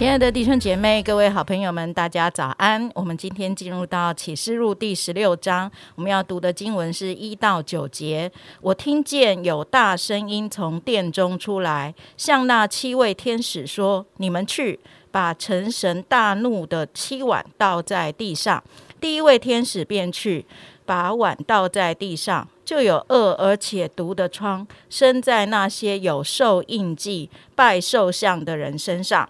亲爱的弟兄姐妹、各位好朋友们，大家早安！我们今天进入到启示录第十六章，我们要读的经文是一到九节。我听见有大声音从殿中出来，向那七位天使说：“你们去，把成神大怒的七碗倒在地上。”第一位天使便去，把碗倒在地上，就有恶而且毒的疮生在那些有受印记、拜兽像的人身上。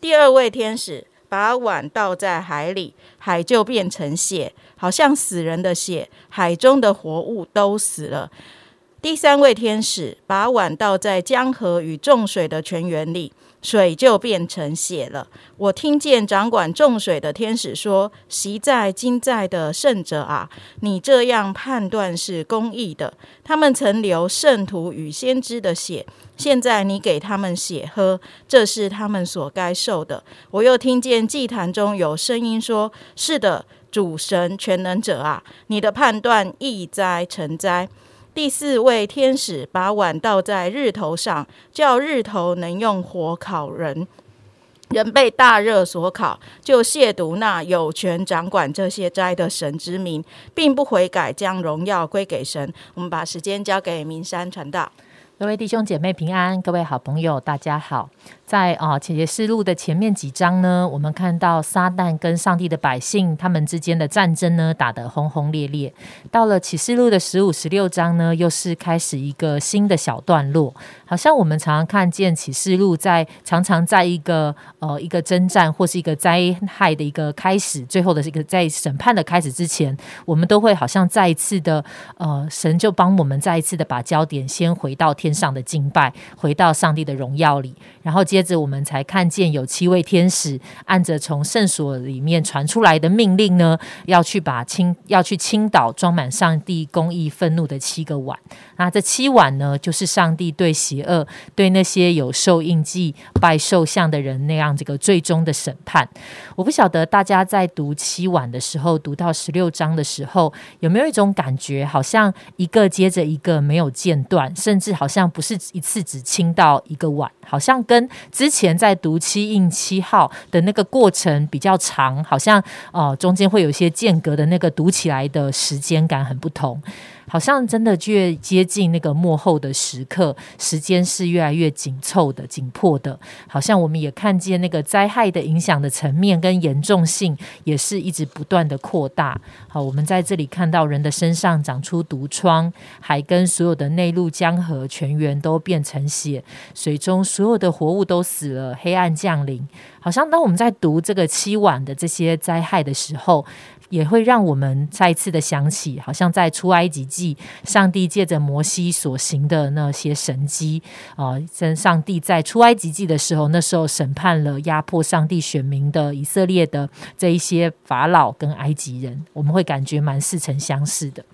第二位天使把碗倒在海里，海就变成血，好像死人的血，海中的活物都死了。第三位天使把碗倒在江河与众水的泉源里。水就变成血了。我听见掌管众水的天使说：“习在今在的圣者啊，你这样判断是公义的。他们曾流圣徒与先知的血，现在你给他们血喝，这是他们所该受的。”我又听见祭坛中有声音说：“是的，主神全能者啊，你的判断易哉成哉。”第四位天使把碗倒在日头上，叫日头能用火烤人。人被大热所烤，就亵渎那有权掌管这些灾的神之名，并不悔改，将荣耀归给神。我们把时间交给明山传道。各位弟兄姐妹平安，各位好朋友大家好。在啊，启示录的前面几章呢，我们看到撒旦跟上帝的百姓他们之间的战争呢，打得轰轰烈烈。到了启示录的十五、十六章呢，又是开始一个新的小段落。好像我们常常看见启示录在常常在一个呃一个征战或是一个灾害的一个开始，最后的这个在审判的开始之前，我们都会好像再一次的呃，神就帮我们再一次的把焦点先回到天上的敬拜，回到上帝的荣耀里，然后接。接着，我们才看见有七位天使按着从圣所里面传出来的命令呢，要去把倾要去倾倒装满上帝公义愤怒的七个碗。那这七碗呢，就是上帝对邪恶、对那些有受印记、拜兽像的人那样这个最终的审判。我不晓得大家在读七碗的时候，读到十六章的时候，有没有一种感觉，好像一个接着一个没有间断，甚至好像不是一次只倾到一个碗，好像跟之前在读七印七号的那个过程比较长，好像哦中间会有一些间隔的那个读起来的时间感很不同。好像真的越接近那个幕后的时刻，时间是越来越紧凑的、紧迫的。好像我们也看见那个灾害的影响的层面跟严重性，也是一直不断的扩大。好，我们在这里看到人的身上长出毒疮，还跟所有的内陆江河泉源都变成血，水中所有的活物都死了，黑暗降临。好像当我们在读这个七晚的这些灾害的时候。也会让我们再次的想起，好像在出埃及记，上帝借着摩西所行的那些神迹啊，跟上帝在出埃及记的时候，那时候审判了压迫上帝选民的以色列的这一些法老跟埃及人，我们会感觉蛮似曾相识的。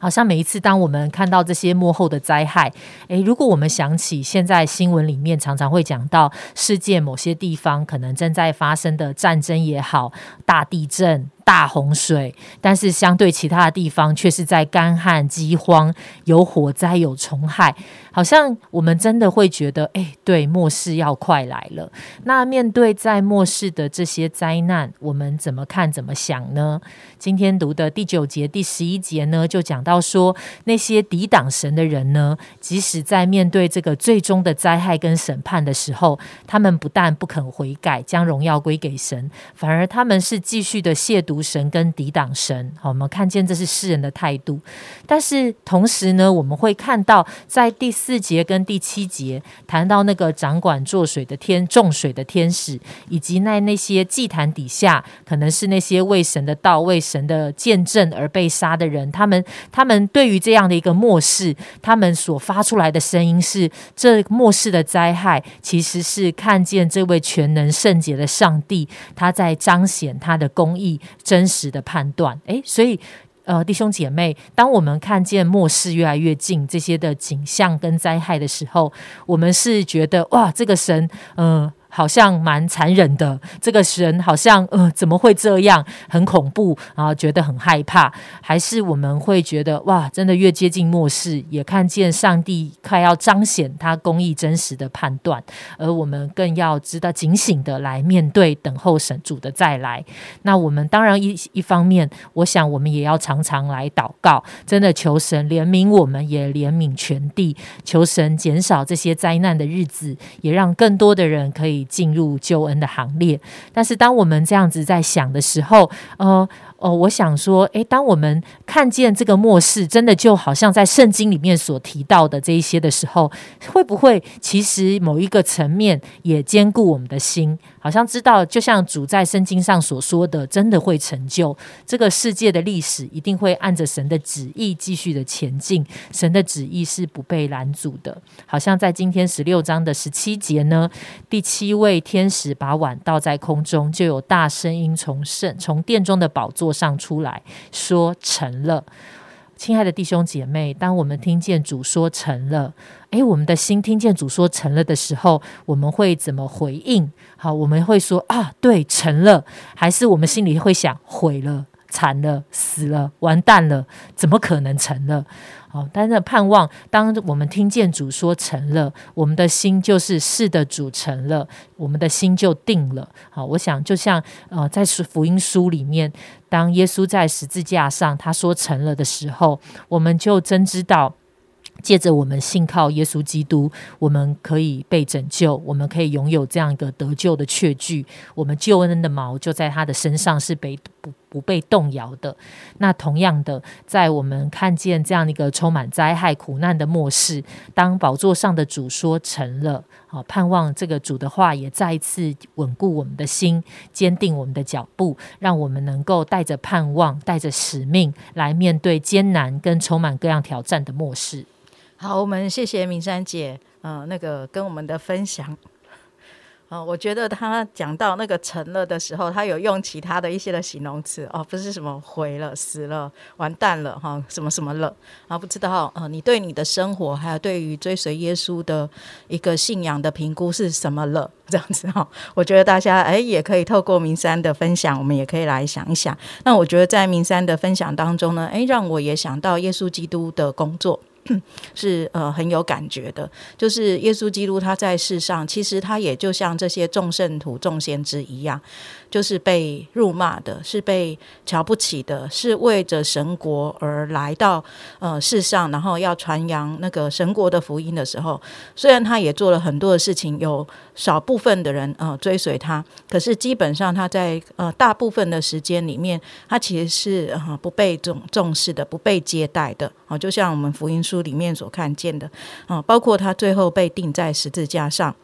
好像每一次当我们看到这些幕后的灾害，诶，如果我们想起现在新闻里面常常会讲到世界某些地方可能正在发生的战争也好，大地震。大洪水，但是相对其他的地方却是在干旱、饥荒、有火灾、有虫害，好像我们真的会觉得，哎，对，末世要快来了。那面对在末世的这些灾难，我们怎么看、怎么想呢？今天读的第九节、第十一节呢，就讲到说，那些抵挡神的人呢，即使在面对这个最终的灾害跟审判的时候，他们不但不肯悔改，将荣耀归给神，反而他们是继续的亵渎。神跟抵挡神，好，我们看见这是世人的态度。但是同时呢，我们会看到在第四节跟第七节谈到那个掌管做水的天、种水的天使，以及那那些祭坛底下可能是那些为神的道、为神的见证而被杀的人，他们他们对于这样的一个末世，他们所发出来的声音是：这末世的灾害其实是看见这位全能圣洁的上帝，他在彰显他的公义。真实的判断，诶，所以，呃，弟兄姐妹，当我们看见末世越来越近这些的景象跟灾害的时候，我们是觉得哇，这个神，嗯。好像蛮残忍的，这个神好像呃怎么会这样，很恐怖，然后觉得很害怕，还是我们会觉得哇，真的越接近末世，也看见上帝快要彰显他公义真实的判断，而我们更要知道警醒的来面对，等候神主的再来。那我们当然一一方面，我想我们也要常常来祷告，真的求神怜悯我们，也怜悯全地，求神减少这些灾难的日子，也让更多的人可以。进入救恩的行列，但是当我们这样子在想的时候，呃。哦，我想说，诶，当我们看见这个末世，真的就好像在圣经里面所提到的这一些的时候，会不会其实某一个层面也兼顾我们的心？好像知道，就像主在圣经上所说的，真的会成就这个世界的历史，一定会按着神的旨意继续的前进。神的旨意是不被拦阻的。好像在今天十六章的十七节呢，第七位天使把碗倒在空中，就有大声音从圣从殿中的宝座。上出来说成了，亲爱的弟兄姐妹，当我们听见主说成了，诶，我们的心听见主说成了的时候，我们会怎么回应？好，我们会说啊，对，成了，还是我们心里会想毁了？惨了，死了，完蛋了，怎么可能成了？好，但是盼望，当我们听见主说成了，我们的心就是是的，主成了，我们的心就定了。好，我想就像呃，在福音书里面，当耶稣在十字架上他说成了的时候，我们就真知道。借着我们信靠耶稣基督，我们可以被拯救，我们可以拥有这样一个得救的确据。我们救恩的锚就在他的身上，是被不不被动摇的。那同样的，在我们看见这样一个充满灾害苦难的末世，当宝座上的主说成了，好盼望这个主的话也再一次稳固我们的心，坚定我们的脚步，让我们能够带着盼望，带着使命来面对艰难跟充满各样挑战的末世。好，我们谢谢明山姐，呃，那个跟我们的分享，呃，我觉得他讲到那个成了的时候，他有用其他的一些的形容词哦，不是什么毁了、死了、完蛋了哈，什么什么了啊？不知道呃，你对你的生活还有对于追随耶稣的一个信仰的评估是什么了？这样子哈，我觉得大家哎也可以透过明山的分享，我们也可以来想一想。那我觉得在明山的分享当中呢，哎，让我也想到耶稣基督的工作。是呃很有感觉的，就是耶稣基督他在世上，其实他也就像这些众圣徒、众先知一样。就是被辱骂的，是被瞧不起的，是为着神国而来到呃世上，然后要传扬那个神国的福音的时候，虽然他也做了很多的事情，有少部分的人呃追随他，可是基本上他在呃大部分的时间里面，他其实是呃不被重重视的，不被接待的啊，就像我们福音书书里面所看见的啊，包括他最后被钉在十字架上。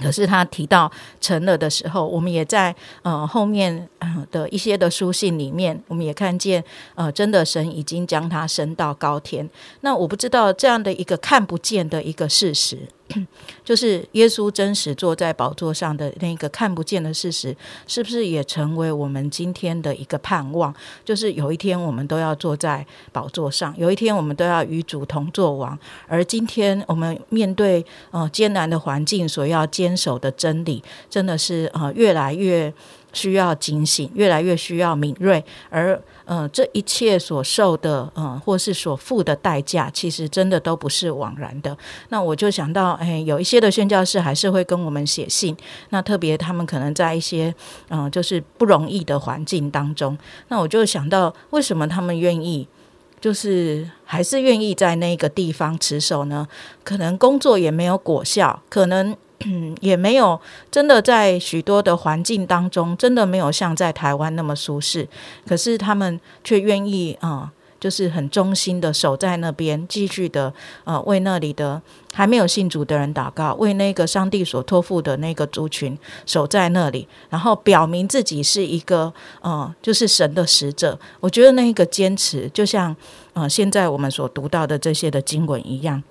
可是他提到成了的时候，我们也在呃后面的一些的书信里面，我们也看见呃真的神已经将他升到高天。那我不知道这样的一个看不见的一个事实。就是耶稣真实坐在宝座上的那个看不见的事实，是不是也成为我们今天的一个盼望？就是有一天我们都要坐在宝座上，有一天我们都要与主同作王。而今天我们面对呃艰难的环境，所要坚守的真理，真的是呃越来越。需要警醒，越来越需要敏锐，而呃，这一切所受的，嗯，或是所付的代价，其实真的都不是枉然的。那我就想到，哎，有一些的宣教士还是会跟我们写信，那特别他们可能在一些，嗯，就是不容易的环境当中，那我就想到，为什么他们愿意，就是还是愿意在那个地方持守呢？可能工作也没有果效，可能。嗯，也没有真的在许多的环境当中，真的没有像在台湾那么舒适。可是他们却愿意啊，就是很忠心的守在那边，继续的呃为那里的还没有信主的人祷告，为那个上帝所托付的那个族群守在那里，然后表明自己是一个呃就是神的使者。我觉得那个坚持，就像呃现在我们所读到的这些的经文一样。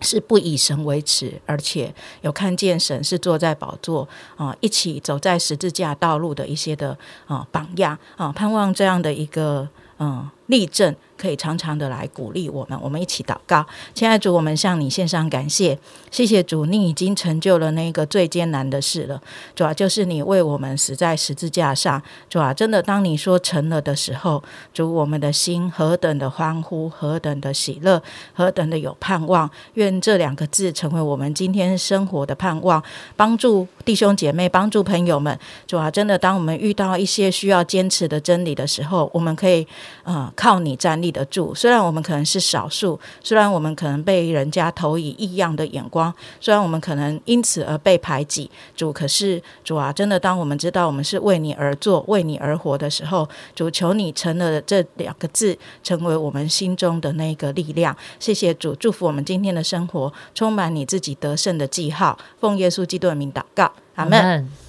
是不以神为耻，而且有看见神是坐在宝座啊，一起走在十字架道路的一些的啊榜样啊，盼望这样的一个嗯例证。可以常常的来鼓励我们，我们一起祷告。亲爱的主，我们向你献上感谢，谢谢主，你已经成就了那个最艰难的事了。主啊，就是你为我们死在十字架上。主啊，真的，当你说成了的时候，主，我们的心何等的欢呼，何等的喜乐，何等的有盼望。愿这两个字成为我们今天生活的盼望，帮助弟兄姐妹，帮助朋友们。主啊，真的，当我们遇到一些需要坚持的真理的时候，我们可以呃靠你站立。得住，虽然我们可能是少数，虽然我们可能被人家投以异样的眼光，虽然我们可能因此而被排挤，主，可是主啊，真的，当我们知道我们是为你而做、为你而活的时候，主，求你成了这两个字，成为我们心中的那个力量。谢谢主，祝福我们今天的生活充满你自己得胜的记号。奉耶稣基督的名祷告，阿门。